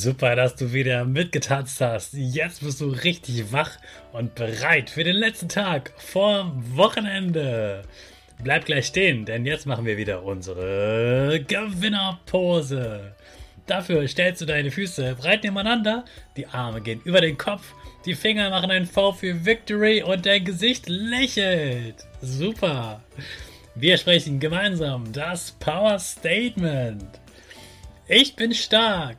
Super, dass du wieder mitgetanzt hast. Jetzt bist du richtig wach und bereit für den letzten Tag vorm Wochenende. Bleib gleich stehen, denn jetzt machen wir wieder unsere Gewinnerpose. Dafür stellst du deine Füße breit nebeneinander, die Arme gehen über den Kopf, die Finger machen ein V für Victory und dein Gesicht lächelt. Super. Wir sprechen gemeinsam das Power Statement. Ich bin stark.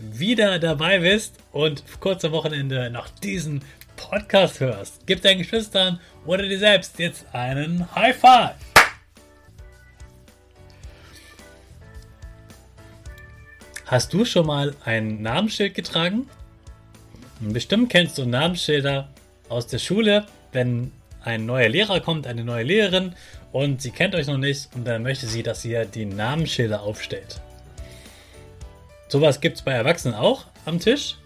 wieder dabei bist und kurz am Wochenende noch diesen Podcast hörst. Gib deinen Geschwistern oder dir selbst jetzt einen High Five. Hast du schon mal ein Namensschild getragen? Bestimmt kennst du Namensschilder aus der Schule, wenn ein neuer Lehrer kommt, eine neue Lehrerin und sie kennt euch noch nicht und dann möchte sie, dass ihr die Namensschilder aufstellt. Sowas gibt es bei Erwachsenen auch am Tisch.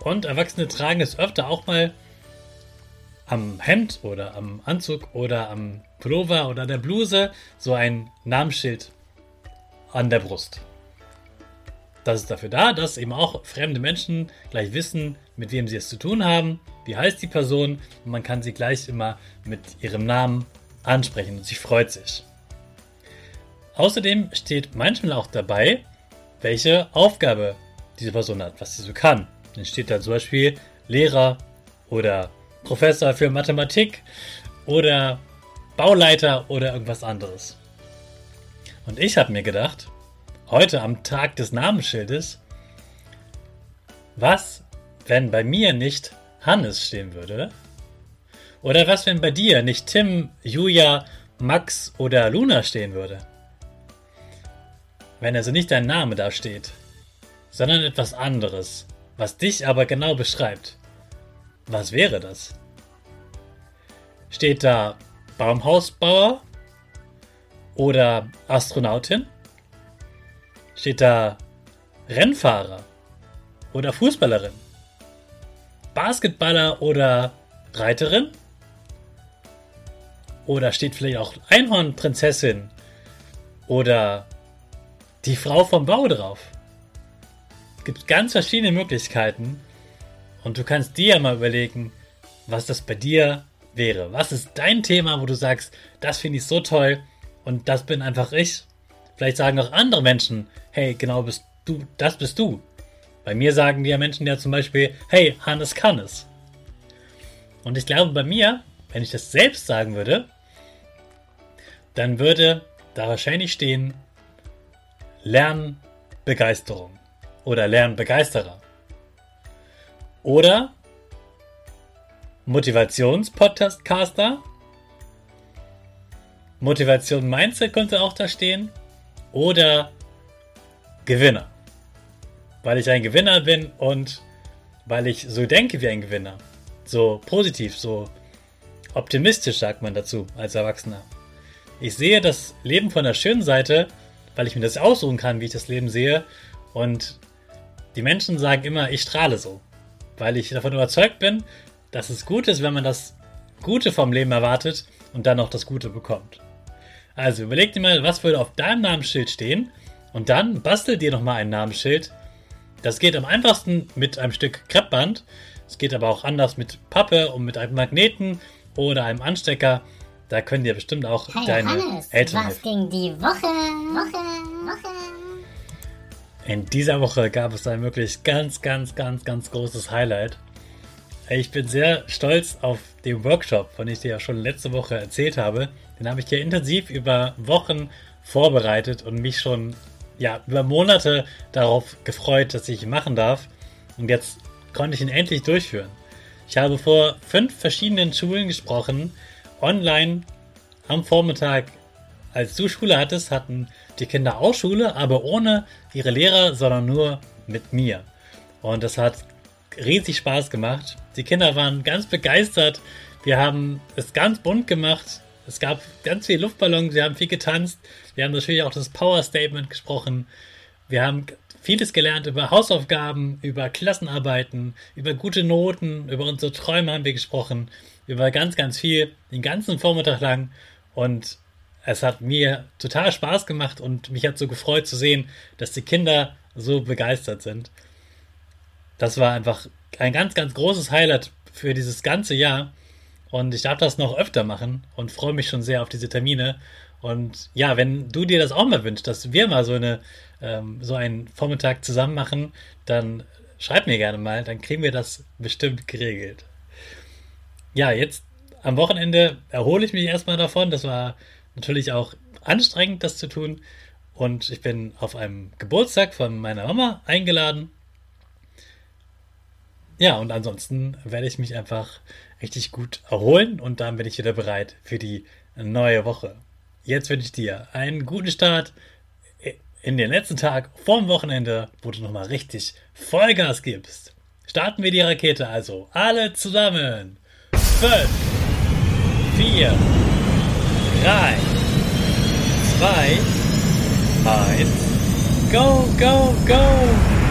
Und Erwachsene tragen es öfter auch mal am Hemd oder am Anzug oder am Pullover oder der Bluse so ein Namensschild an der Brust. Das ist dafür da, dass eben auch fremde Menschen gleich wissen, mit wem sie es zu tun haben, wie heißt die Person und man kann sie gleich immer mit ihrem Namen ansprechen und sie freut sich. Außerdem steht manchmal auch dabei, welche Aufgabe diese Person hat, was sie so kann. Dann steht da zum Beispiel Lehrer oder Professor für Mathematik oder Bauleiter oder irgendwas anderes. Und ich habe mir gedacht, heute am Tag des Namensschildes, was, wenn bei mir nicht Hannes stehen würde? Oder was, wenn bei dir nicht Tim, Julia, Max oder Luna stehen würde? Wenn also nicht dein Name da steht, sondern etwas anderes, was dich aber genau beschreibt. Was wäre das? Steht da Baumhausbauer oder Astronautin? Steht da Rennfahrer oder Fußballerin? Basketballer oder Reiterin? Oder steht vielleicht auch Einhornprinzessin oder die Frau vom Bau drauf? gibt ganz verschiedene Möglichkeiten und du kannst dir mal überlegen, was das bei dir wäre. Was ist dein Thema, wo du sagst, das finde ich so toll und das bin einfach ich. Vielleicht sagen auch andere Menschen, hey, genau bist du, das bist du. Bei mir sagen die ja Menschen ja zum Beispiel, hey, Hannes kann es. Und ich glaube, bei mir, wenn ich das selbst sagen würde, dann würde da wahrscheinlich stehen, Lernbegeisterung oder Lernbegeisterer. Oder Motivations-Podcaster. Motivation Mindset könnte auch da stehen. Oder Gewinner. Weil ich ein Gewinner bin und weil ich so denke wie ein Gewinner. So positiv, so optimistisch sagt man dazu als Erwachsener. Ich sehe das Leben von der schönen Seite, weil ich mir das aussuchen kann, wie ich das Leben sehe. Und die Menschen sagen immer, ich strahle so. Weil ich davon überzeugt bin, dass es gut ist, wenn man das Gute vom Leben erwartet und dann auch das Gute bekommt. Also überleg dir mal, was würde auf deinem Namensschild stehen und dann bastel dir nochmal ein Namensschild. Das geht am einfachsten mit einem Stück Kreppband. Es geht aber auch anders mit Pappe und mit einem Magneten oder einem Anstecker. Da können dir bestimmt auch hey, deine Hannes, Eltern was ging die Woche? Woche, Woche. In dieser Woche gab es ein wirklich ganz, ganz, ganz, ganz großes Highlight. Ich bin sehr stolz auf den Workshop, von dem ich dir ja schon letzte Woche erzählt habe. Den habe ich hier intensiv über Wochen vorbereitet und mich schon ja, über Monate darauf gefreut, dass ich ihn machen darf. Und jetzt konnte ich ihn endlich durchführen. Ich habe vor fünf verschiedenen Schulen gesprochen, online am Vormittag. Als du Schule hattest, hatten die Kinder auch Schule, aber ohne ihre Lehrer, sondern nur mit mir. Und das hat riesig Spaß gemacht. Die Kinder waren ganz begeistert. Wir haben es ganz bunt gemacht. Es gab ganz viele Luftballons, wir haben viel getanzt. Wir haben natürlich auch das Power Statement gesprochen. Wir haben vieles gelernt über Hausaufgaben, über Klassenarbeiten, über gute Noten, über unsere Träume haben wir gesprochen, über ganz, ganz viel, den ganzen Vormittag lang. Und es hat mir total Spaß gemacht und mich hat so gefreut zu sehen, dass die Kinder so begeistert sind. Das war einfach ein ganz, ganz großes Highlight für dieses ganze Jahr. Und ich darf das noch öfter machen und freue mich schon sehr auf diese Termine. Und ja, wenn du dir das auch mal wünschst, dass wir mal so eine ähm, so einen Vormittag zusammen machen, dann schreib mir gerne mal, dann kriegen wir das bestimmt geregelt. Ja, jetzt am Wochenende erhole ich mich erstmal davon. Das war natürlich auch anstrengend, das zu tun. Und ich bin auf einem Geburtstag von meiner Mama eingeladen. Ja, und ansonsten werde ich mich einfach richtig gut erholen und dann bin ich wieder bereit für die neue Woche. Jetzt wünsche ich dir einen guten Start in den letzten Tag vorm Wochenende, wo du nochmal richtig Vollgas gibst. Starten wir die Rakete also. Alle zusammen. 5, 4, 3, 2, 1, go, go, go!